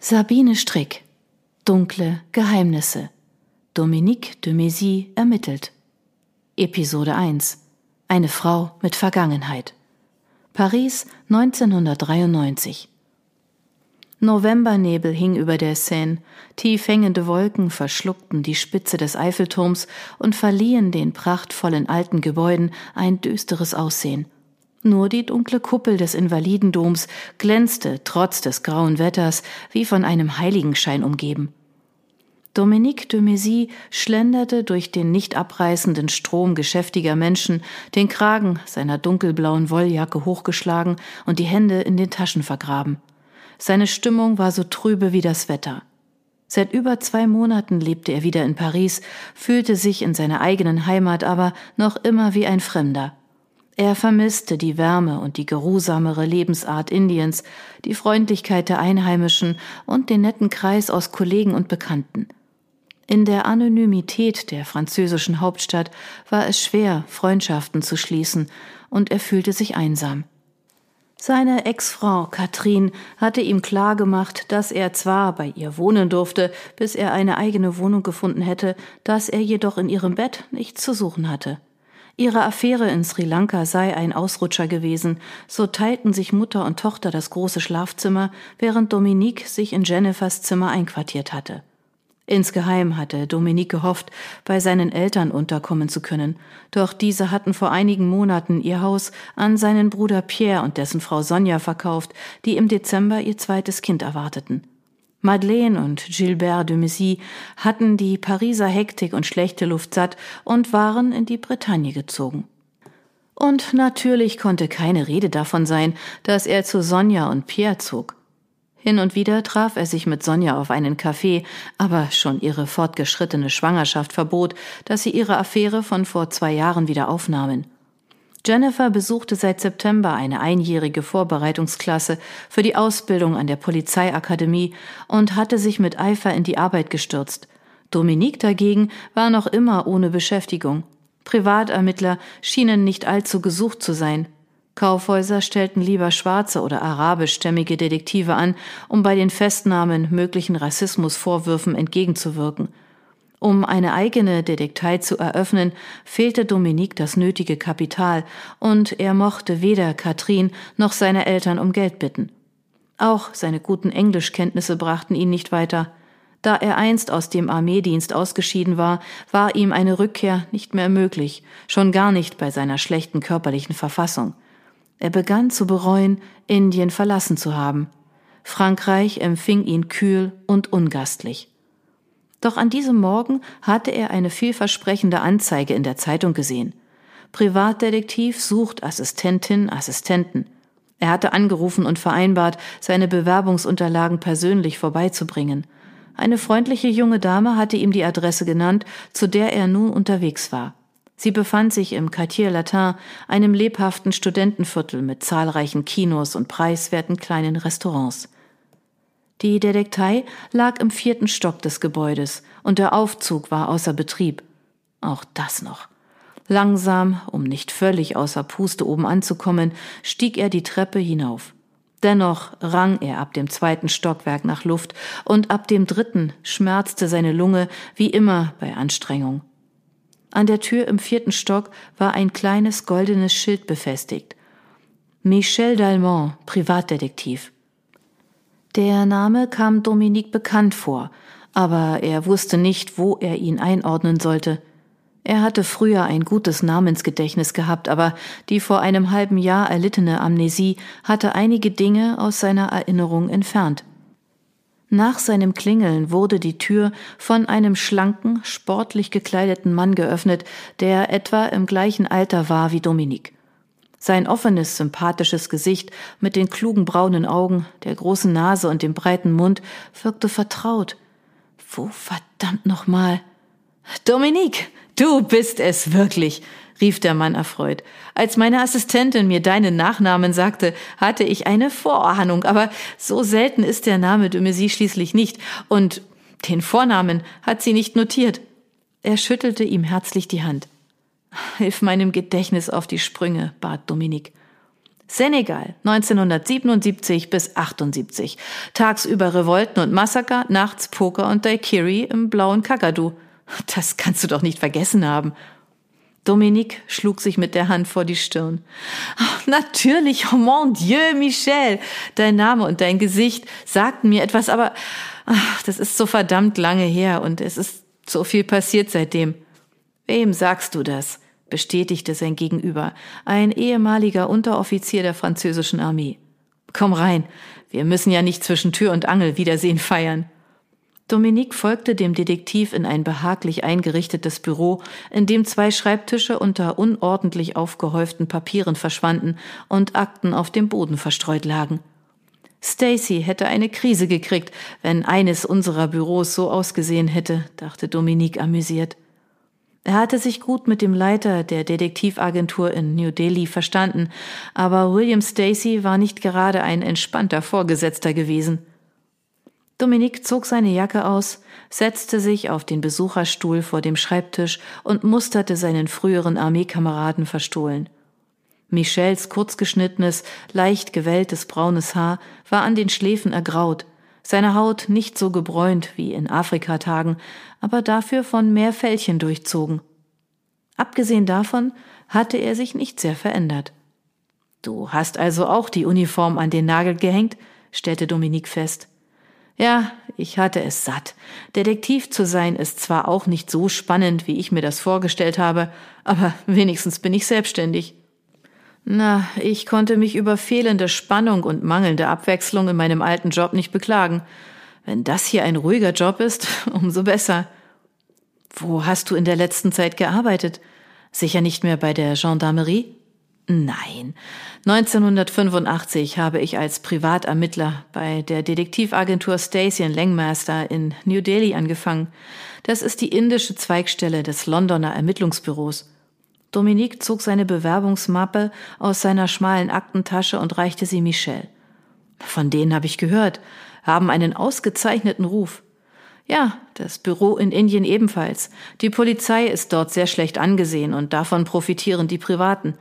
Sabine Strick Dunkle Geheimnisse. Dominique de Mézy ermittelt. Episode 1 Eine Frau mit Vergangenheit. Paris 1993 Novembernebel hing über der Seine, tief hängende Wolken verschluckten die Spitze des Eiffelturms und verliehen den prachtvollen alten Gebäuden ein düsteres Aussehen. Nur die dunkle Kuppel des Invalidendoms glänzte trotz des grauen Wetters wie von einem Heiligenschein umgeben. Dominique de Mézy schlenderte durch den nicht abreißenden Strom geschäftiger Menschen, den Kragen seiner dunkelblauen Wolljacke hochgeschlagen und die Hände in den Taschen vergraben. Seine Stimmung war so trübe wie das Wetter. Seit über zwei Monaten lebte er wieder in Paris, fühlte sich in seiner eigenen Heimat aber noch immer wie ein Fremder. Er vermisste die Wärme und die geruhsamere Lebensart Indiens, die Freundlichkeit der Einheimischen und den netten Kreis aus Kollegen und Bekannten. In der Anonymität der französischen Hauptstadt war es schwer, Freundschaften zu schließen, und er fühlte sich einsam. Seine Ex-Frau Katrin hatte ihm klargemacht, dass er zwar bei ihr wohnen durfte, bis er eine eigene Wohnung gefunden hätte, dass er jedoch in ihrem Bett nichts zu suchen hatte. Ihre Affäre in Sri Lanka sei ein Ausrutscher gewesen, so teilten sich Mutter und Tochter das große Schlafzimmer, während Dominique sich in Jennifers Zimmer einquartiert hatte. Insgeheim hatte Dominique gehofft, bei seinen Eltern unterkommen zu können, doch diese hatten vor einigen Monaten ihr Haus an seinen Bruder Pierre und dessen Frau Sonja verkauft, die im Dezember ihr zweites Kind erwarteten. Madeleine und Gilbert de Messy hatten die Pariser Hektik und schlechte Luft satt und waren in die Bretagne gezogen. Und natürlich konnte keine Rede davon sein, dass er zu Sonja und Pierre zog. Hin und wieder traf er sich mit Sonja auf einen Kaffee, aber schon ihre fortgeschrittene Schwangerschaft verbot, dass sie ihre Affäre von vor zwei Jahren wieder aufnahmen. Jennifer besuchte seit September eine einjährige Vorbereitungsklasse für die Ausbildung an der Polizeiakademie und hatte sich mit Eifer in die Arbeit gestürzt. Dominique dagegen war noch immer ohne Beschäftigung. Privatermittler schienen nicht allzu gesucht zu sein. Kaufhäuser stellten lieber schwarze oder arabischstämmige Detektive an, um bei den Festnahmen möglichen Rassismusvorwürfen entgegenzuwirken. Um eine eigene Detektei zu eröffnen, fehlte Dominique das nötige Kapital, und er mochte weder Katrin noch seine Eltern um Geld bitten. Auch seine guten Englischkenntnisse brachten ihn nicht weiter. Da er einst aus dem Armeedienst ausgeschieden war, war ihm eine Rückkehr nicht mehr möglich, schon gar nicht bei seiner schlechten körperlichen Verfassung. Er begann zu bereuen, Indien verlassen zu haben. Frankreich empfing ihn kühl und ungastlich. Doch an diesem Morgen hatte er eine vielversprechende Anzeige in der Zeitung gesehen. Privatdetektiv sucht Assistentin, Assistenten. Er hatte angerufen und vereinbart, seine Bewerbungsunterlagen persönlich vorbeizubringen. Eine freundliche junge Dame hatte ihm die Adresse genannt, zu der er nun unterwegs war. Sie befand sich im Quartier Latin, einem lebhaften Studentenviertel mit zahlreichen Kinos und preiswerten kleinen Restaurants. Die Detektei lag im vierten Stock des Gebäudes und der Aufzug war außer Betrieb. Auch das noch. Langsam, um nicht völlig außer Puste oben anzukommen, stieg er die Treppe hinauf. Dennoch rang er ab dem zweiten Stockwerk nach Luft und ab dem dritten schmerzte seine Lunge wie immer bei Anstrengung. An der Tür im vierten Stock war ein kleines goldenes Schild befestigt. Michel Dalmont, Privatdetektiv. Der Name kam Dominique bekannt vor, aber er wusste nicht, wo er ihn einordnen sollte. Er hatte früher ein gutes Namensgedächtnis gehabt, aber die vor einem halben Jahr erlittene Amnesie hatte einige Dinge aus seiner Erinnerung entfernt. Nach seinem Klingeln wurde die Tür von einem schlanken, sportlich gekleideten Mann geöffnet, der etwa im gleichen Alter war wie Dominique. Sein offenes, sympathisches Gesicht mit den klugen braunen Augen, der großen Nase und dem breiten Mund wirkte vertraut. Wo verdammt nochmal? Dominique, du bist es wirklich, rief der Mann erfreut. Als meine Assistentin mir deinen Nachnamen sagte, hatte ich eine Vorahnung, aber so selten ist der Name Messy schließlich nicht, und den Vornamen hat sie nicht notiert. Er schüttelte ihm herzlich die Hand. Hilf meinem Gedächtnis auf die Sprünge, bat Dominik. Senegal 1977 bis 78. Tagsüber Revolten und Massaker, nachts Poker und Daiquiri im blauen Kakadu. Das kannst du doch nicht vergessen haben. Dominique schlug sich mit der Hand vor die Stirn. Ach, natürlich, oh mon Dieu, Michel. Dein Name und dein Gesicht sagten mir etwas, aber ach, das ist so verdammt lange her und es ist so viel passiert seitdem. Wem sagst du das? bestätigte sein Gegenüber, ein ehemaliger Unteroffizier der französischen Armee. Komm rein, wir müssen ja nicht zwischen Tür und Angel Wiedersehen feiern. Dominique folgte dem Detektiv in ein behaglich eingerichtetes Büro, in dem zwei Schreibtische unter unordentlich aufgehäuften Papieren verschwanden und Akten auf dem Boden verstreut lagen. Stacy hätte eine Krise gekriegt, wenn eines unserer Büros so ausgesehen hätte, dachte Dominique amüsiert. Er hatte sich gut mit dem Leiter der Detektivagentur in New Delhi verstanden, aber William Stacy war nicht gerade ein entspannter Vorgesetzter gewesen. Dominik zog seine Jacke aus, setzte sich auf den Besucherstuhl vor dem Schreibtisch und musterte seinen früheren Armeekameraden verstohlen. Michels kurzgeschnittenes, leicht gewelltes braunes Haar war an den Schläfen ergraut, seine Haut nicht so gebräunt wie in Afrikatagen, aber dafür von mehr Fältchen durchzogen. Abgesehen davon hatte er sich nicht sehr verändert. Du hast also auch die Uniform an den Nagel gehängt, stellte Dominik fest. Ja, ich hatte es satt. Detektiv zu sein ist zwar auch nicht so spannend, wie ich mir das vorgestellt habe, aber wenigstens bin ich selbstständig. Na, ich konnte mich über fehlende Spannung und mangelnde Abwechslung in meinem alten Job nicht beklagen. Wenn das hier ein ruhiger Job ist, umso besser. Wo hast du in der letzten Zeit gearbeitet? Sicher nicht mehr bei der Gendarmerie? Nein. 1985 habe ich als Privatermittler bei der Detektivagentur Stacey Langmaster in New Delhi angefangen. Das ist die indische Zweigstelle des Londoner Ermittlungsbüros. Dominique zog seine Bewerbungsmappe aus seiner schmalen Aktentasche und reichte sie Michelle. Von denen habe ich gehört, haben einen ausgezeichneten Ruf. Ja, das Büro in Indien ebenfalls. Die Polizei ist dort sehr schlecht angesehen und davon profitieren die Privaten.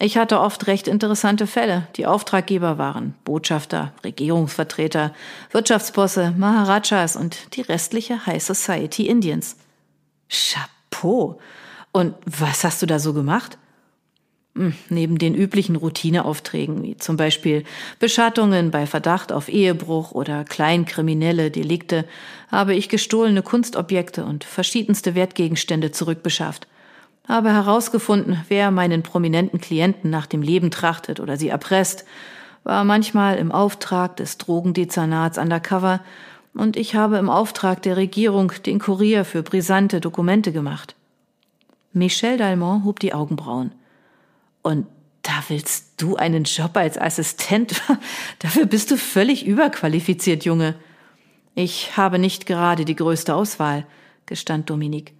Ich hatte oft recht interessante Fälle. Die Auftraggeber waren Botschafter, Regierungsvertreter, Wirtschaftsbosse, Maharajas und die restliche High Society Indiens. Chapeau. Und was hast du da so gemacht? Hm, neben den üblichen Routineaufträgen, wie zum Beispiel Beschattungen bei Verdacht auf Ehebruch oder kleinkriminelle Delikte, habe ich gestohlene Kunstobjekte und verschiedenste Wertgegenstände zurückbeschafft habe herausgefunden, wer meinen prominenten Klienten nach dem Leben trachtet oder sie erpresst, war manchmal im Auftrag des Drogendezernats undercover und ich habe im Auftrag der Regierung den Kurier für brisante Dokumente gemacht. Michel Dalmont hob die Augenbrauen. Und da willst du einen Job als Assistent? Dafür bist du völlig überqualifiziert, Junge. Ich habe nicht gerade die größte Auswahl, gestand Dominik.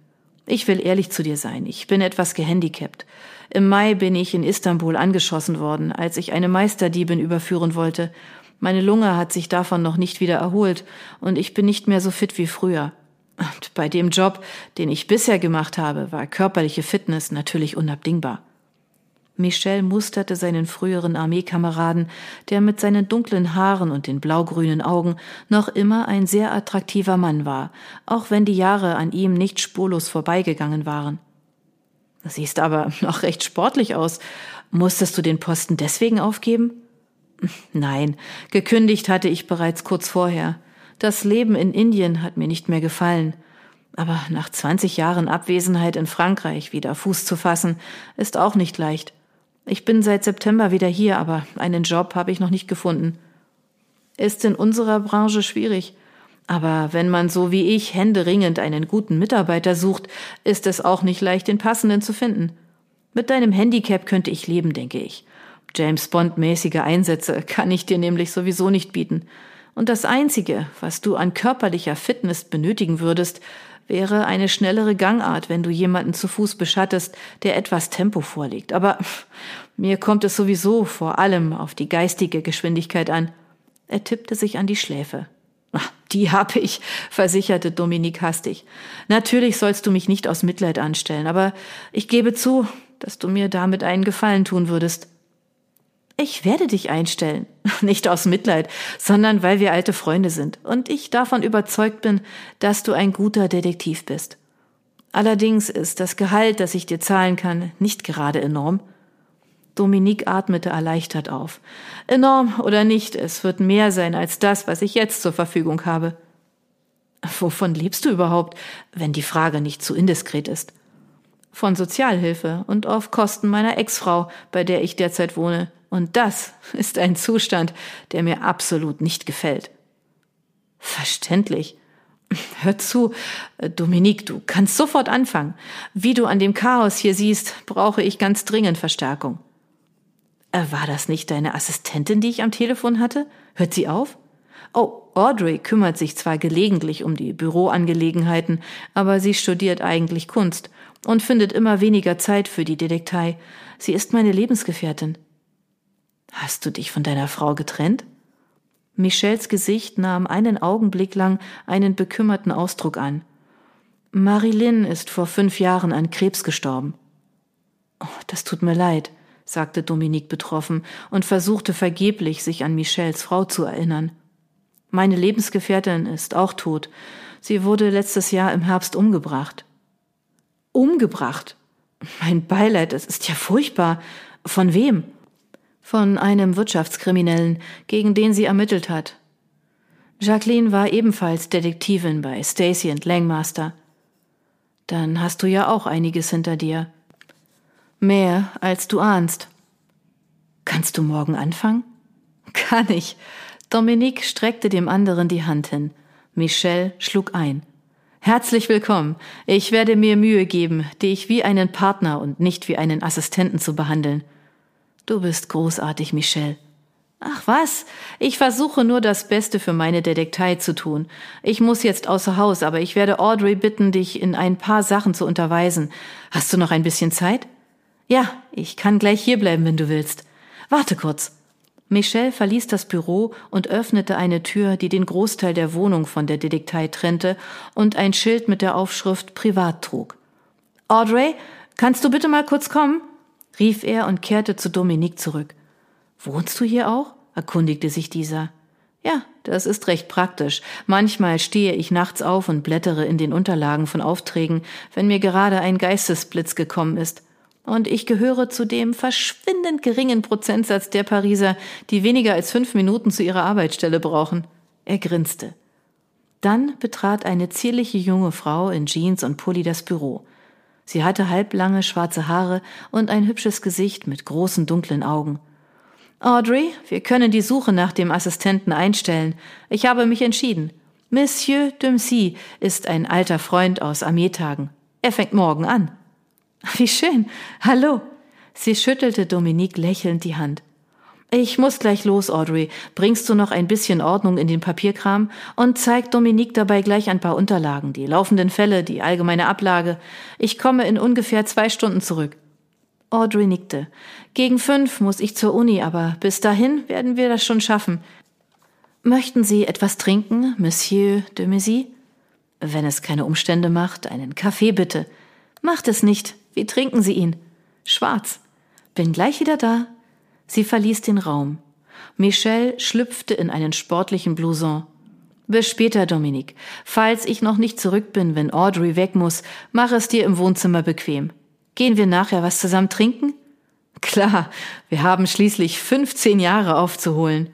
Ich will ehrlich zu dir sein, ich bin etwas gehandicapt. Im Mai bin ich in Istanbul angeschossen worden, als ich eine Meisterdiebin überführen wollte. Meine Lunge hat sich davon noch nicht wieder erholt und ich bin nicht mehr so fit wie früher. Und bei dem Job, den ich bisher gemacht habe, war körperliche Fitness natürlich unabdingbar. Michel musterte seinen früheren Armeekameraden, der mit seinen dunklen Haaren und den blaugrünen Augen noch immer ein sehr attraktiver Mann war, auch wenn die Jahre an ihm nicht spurlos vorbeigegangen waren. Siehst aber noch recht sportlich aus. Musstest du den Posten deswegen aufgeben? Nein, gekündigt hatte ich bereits kurz vorher. Das Leben in Indien hat mir nicht mehr gefallen. Aber nach 20 Jahren Abwesenheit in Frankreich wieder Fuß zu fassen, ist auch nicht leicht. Ich bin seit September wieder hier, aber einen Job habe ich noch nicht gefunden. Ist in unserer Branche schwierig. Aber wenn man so wie ich händeringend einen guten Mitarbeiter sucht, ist es auch nicht leicht, den passenden zu finden. Mit deinem Handicap könnte ich leben, denke ich. James Bond mäßige Einsätze kann ich dir nämlich sowieso nicht bieten. Und das Einzige, was du an körperlicher Fitness benötigen würdest, wäre eine schnellere Gangart, wenn du jemanden zu Fuß beschattest, der etwas Tempo vorlegt. Aber mir kommt es sowieso vor allem auf die geistige Geschwindigkeit an. Er tippte sich an die Schläfe. Die habe ich, versicherte Dominik hastig. Natürlich sollst du mich nicht aus Mitleid anstellen, aber ich gebe zu, dass du mir damit einen Gefallen tun würdest. Ich werde dich einstellen. Nicht aus Mitleid, sondern weil wir alte Freunde sind und ich davon überzeugt bin, dass du ein guter Detektiv bist. Allerdings ist das Gehalt, das ich dir zahlen kann, nicht gerade enorm. Dominique atmete erleichtert auf. Enorm oder nicht, es wird mehr sein als das, was ich jetzt zur Verfügung habe. Wovon lebst du überhaupt, wenn die Frage nicht zu indiskret ist? Von Sozialhilfe und auf Kosten meiner Ex-Frau, bei der ich derzeit wohne. Und das ist ein Zustand, der mir absolut nicht gefällt. Verständlich. Hör zu, Dominique, du kannst sofort anfangen. Wie du an dem Chaos hier siehst, brauche ich ganz dringend Verstärkung. Äh, war das nicht deine Assistentin, die ich am Telefon hatte? Hört sie auf? Oh, Audrey kümmert sich zwar gelegentlich um die Büroangelegenheiten, aber sie studiert eigentlich Kunst und findet immer weniger Zeit für die Detektei. Sie ist meine Lebensgefährtin. Hast du dich von deiner Frau getrennt? Michels Gesicht nahm einen Augenblick lang einen bekümmerten Ausdruck an. Marilyn ist vor fünf Jahren an Krebs gestorben. Oh, das tut mir leid, sagte Dominique betroffen und versuchte vergeblich, sich an Michels Frau zu erinnern. Meine Lebensgefährtin ist auch tot. Sie wurde letztes Jahr im Herbst umgebracht. Umgebracht? Mein Beileid, das ist ja furchtbar. Von wem? Von einem Wirtschaftskriminellen, gegen den sie ermittelt hat. Jacqueline war ebenfalls Detektivin bei Stacy und Langmaster. Dann hast du ja auch einiges hinter dir. Mehr, als du ahnst. Kannst du morgen anfangen? Kann ich. Dominique streckte dem anderen die Hand hin. Michel schlug ein. Herzlich willkommen. Ich werde mir Mühe geben, dich wie einen Partner und nicht wie einen Assistenten zu behandeln. Du bist großartig, Michel. Ach was, ich versuche nur das Beste für meine Detektei zu tun. Ich muss jetzt außer Haus, aber ich werde Audrey bitten, dich in ein paar Sachen zu unterweisen. Hast du noch ein bisschen Zeit? Ja, ich kann gleich hierbleiben, wenn du willst. Warte kurz. Michel verließ das Büro und öffnete eine Tür, die den Großteil der Wohnung von der Detektei trennte und ein Schild mit der Aufschrift Privat trug. Audrey, kannst du bitte mal kurz kommen? Rief er und kehrte zu Dominique zurück. Wohnst du hier auch? erkundigte sich dieser. Ja, das ist recht praktisch. Manchmal stehe ich nachts auf und blättere in den Unterlagen von Aufträgen, wenn mir gerade ein Geistesblitz gekommen ist und ich gehöre zu dem verschwindend geringen Prozentsatz der Pariser, die weniger als fünf Minuten zu ihrer Arbeitsstelle brauchen. Er grinste. Dann betrat eine zierliche junge Frau in Jeans und Pulli das Büro. Sie hatte halblange schwarze Haare und ein hübsches Gesicht mit großen dunklen Augen. Audrey, wir können die Suche nach dem Assistenten einstellen. Ich habe mich entschieden. Monsieur Dempsey ist ein alter Freund aus Armeetagen. Er fängt morgen an. Wie schön. Hallo. Sie schüttelte Dominique lächelnd die Hand. Ich muss gleich los, Audrey. Bringst du noch ein bisschen Ordnung in den Papierkram und zeig Dominique dabei gleich ein paar Unterlagen, die laufenden Fälle, die allgemeine Ablage. Ich komme in ungefähr zwei Stunden zurück. Audrey nickte. Gegen fünf muss ich zur Uni, aber bis dahin werden wir das schon schaffen. Möchten Sie etwas trinken, Monsieur de Messy? Wenn es keine Umstände macht, einen Kaffee bitte. Macht es nicht. Wie trinken Sie ihn? Schwarz. Bin gleich wieder da. Sie verließ den Raum. Michelle schlüpfte in einen sportlichen Blouson. Bis später, Dominik. Falls ich noch nicht zurück bin, wenn Audrey weg muss, mach es dir im Wohnzimmer bequem. Gehen wir nachher was zusammen trinken? Klar, wir haben schließlich 15 Jahre aufzuholen.